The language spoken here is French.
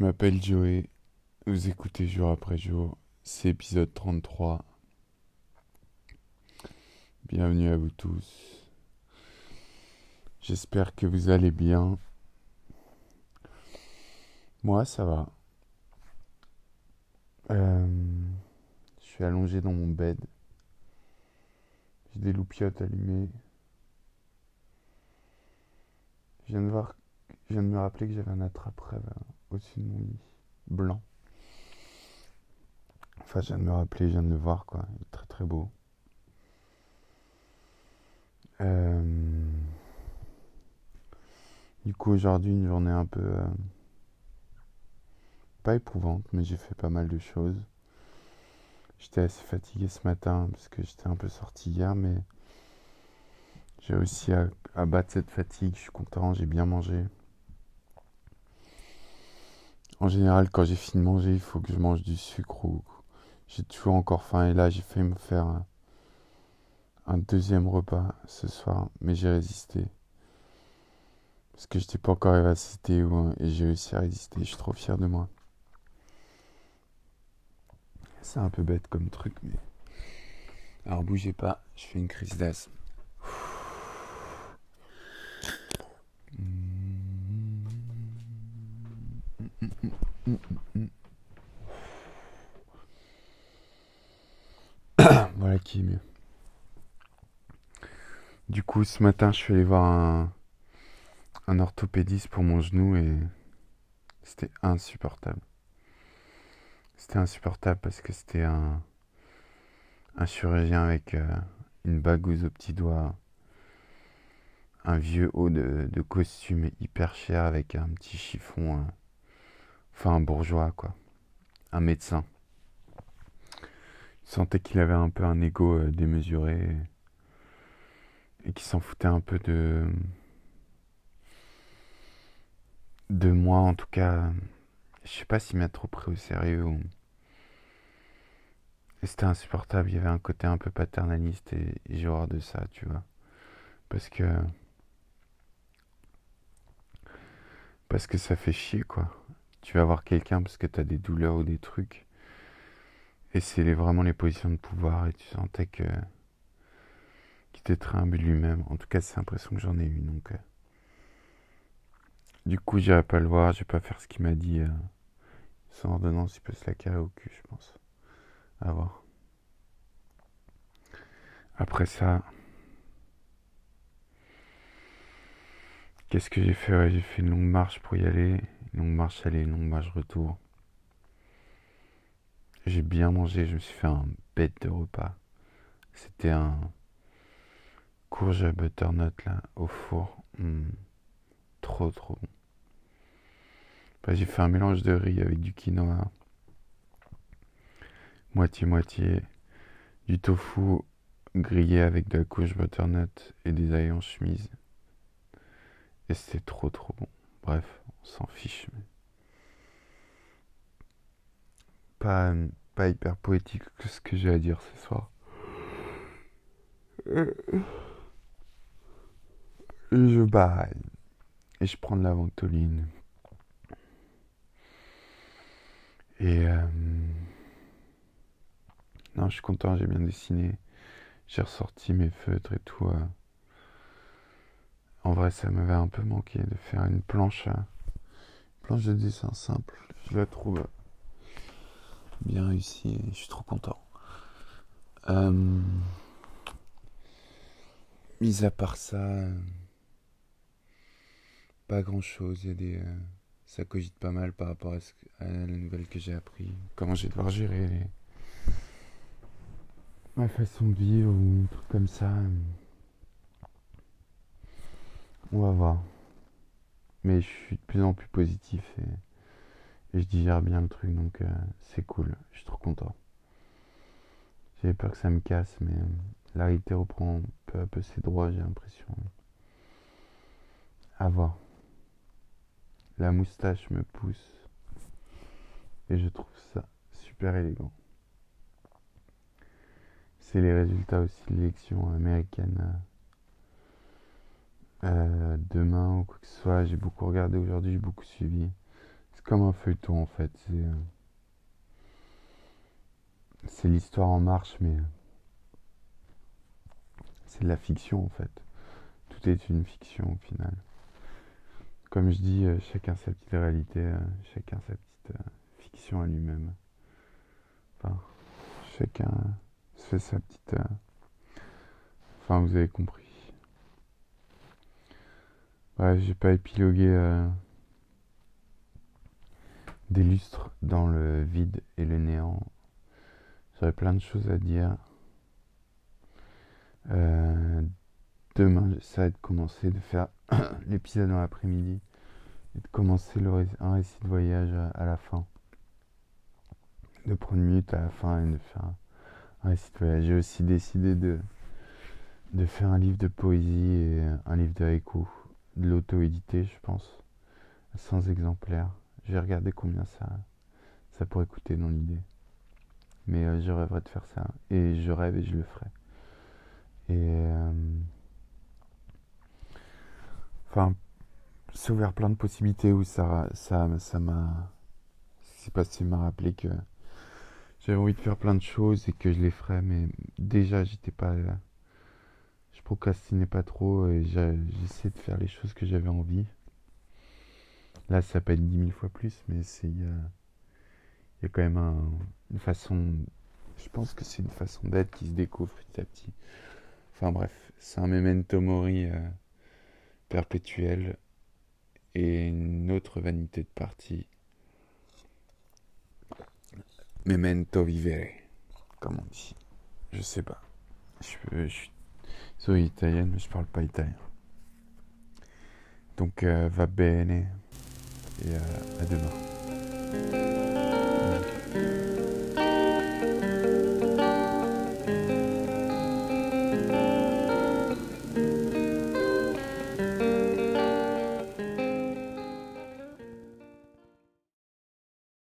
Je m'appelle Joey, vous écoutez jour après jour, c'est épisode 33. Bienvenue à vous tous. J'espère que vous allez bien. Moi, ça va. Euh, je suis allongé dans mon bed. J'ai des loupiottes allumées. Je viens de voir, je viens de me rappeler que j'avais un attrape-rêve au-dessus de mon lit, blanc. Enfin, je viens de me rappeler, je viens de le voir, quoi. Il est très très beau. Euh, du coup, aujourd'hui, une journée un peu. euh, Pas éprouvante, mais j'ai fait pas mal de choses. J'étais assez fatigué ce matin parce que j'étais un peu sorti hier, mais j'ai réussi à, à battre cette fatigue. Je suis content, j'ai bien mangé. En général, quand j'ai fini de manger, il faut que je mange du sucre ou j'ai toujours encore faim. Et là, j'ai fait me faire un, deuxième repas ce soir, mais j'ai résisté. Parce que j'étais pas encore arrivé à cité ou- et j'ai réussi à résister. Je suis trop fier de moi. C'est un peu bête comme truc, mais. Alors bougez pas, je fais une crise d'asthme. Voilà qui est mieux. Du coup, ce matin, je suis allé voir un, orthopédiste pour mon genou et c'était insupportable. C'était insupportable parce que c'était un, chirurgien avec euh, une bagouze au petit doigt, un vieux haut de, costume hyper cher avec un petit chiffon, euh, enfin un bourgeois quoi, un médecin. Je sentais qu'il avait un peu un ego euh, démesuré et qu'il s'en foutait un peu de moi en tout cas. Je sais pas s'il m'a trop pris au sérieux ou c'était insupportable. Il y avait un côté un peu paternaliste et, j'ai horreur de ça, tu vois, parce que parce que ça fait chier quoi. Tu vas voir quelqu'un parce que t'as des douleurs ou des trucs. Et c'est vraiment les positions de pouvoir et tu sentais que imbu de lui-même. En tout cas, c'est l'impression que j'en ai eu. Donc, euh, du coup, j'irai pas le voir, je vais pas faire ce qu'il m'a dit. euh, sans ordonnance, il peut se la carrer au cul, je pense. À voir. Après ça, qu'est-ce que j'ai fait? J'ai fait une longue marche pour y aller, une longue marche aller, une longue marche retour. J'ai bien mangé, je me suis fait un bête de repas. C'était un courge butternut là au four. Hmm, trop trop bon. J'ai fait un mélange de riz avec du quinoa, moitié-moitié, du tofu grillé avec de la courge butternut et des ails en chemise. Et c'était trop trop bon. Bref, on s'en fiche. Pas, pas hyper poétique que ce que j'ai à dire ce soir. Je baille. Et je prends de la ventoline. Et euh, non, je suis content, j'ai bien dessiné. J'ai ressorti mes feutres et tout. euh. En vrai, ça m'avait un peu manqué de faire une planche, euh, planche de dessin simple. Je la trouve bien réussie et je suis trop content. Mis à part ça, pas grand chose. Il des, euh, ça cogite pas mal par rapport à, ce à la nouvelle que j'ai appris. Comment je vais devoir gérer ma façon de vivre ou un truc comme ça. On va voir. Mais je suis de plus en plus positif et, et je digère bien le truc, donc euh, c'est cool. Je suis trop content. J'avais peur que ça me casse, mais euh, la réalité reprend peu à peu ses droits, j'ai l'impression. À voir. La moustache me pousse et je trouve ça super élégant. C'est les résultats aussi de l'élection américaine euh, euh, demain ou quoi que ce soit. J'ai beaucoup regardé aujourd'hui, j'ai beaucoup suivi. C'est comme un feuilleton en fait. C'est, euh, c'est l'histoire en marche, mais c'est de la fiction en fait. Tout est une fiction au final. Comme je dis, euh, chacun sa petite réalité, euh, chacun sa petite fiction à lui-même. Enfin, chacun se fait sa petite. Enfin, vous avez compris. Ouais, j'ai pas épilogué des lustres dans le vide et le néant. J'aurais plein de choses à dire. Euh, demain, j'essaierai de commencer de faire l'épisode dans l'après-midi et de commencer un récit de voyage à, la fin. De prendre une minute à la fin et de faire un récit de voyage. J'ai aussi décidé de, de faire un livre de poésie et un livre de haïku, de l'auto-édité, je pense, sans exemplaires. J'ai regardé combien ça, ça pourrait coûter dans l'idée. Mais euh, je rêverais de faire ça. Et je rêve et je le ferai. Et. Euh, enfin, c'est ouvert plein de possibilités où ça ça ça m'a. C'est passé m'a rappelé que j'avais envie de faire plein de choses et que je les ferais, mais déjà j'étais pas. Je procrastinais pas trop et j'essayais de faire les choses que j'avais envie. Là, ça peut être dix mille fois plus, mais c'est il y, a, quand même une façon. Je pense que c'est une façon d'être qui se découvre petit à petit. Enfin bref, c'est un memento mori euh, perpétuel et une autre vanité de partie. Memento vivere, comme on dit. Je sais pas. Je, je suis italienne, mais je parle pas italien. Donc, euh, va bene et euh, à demain.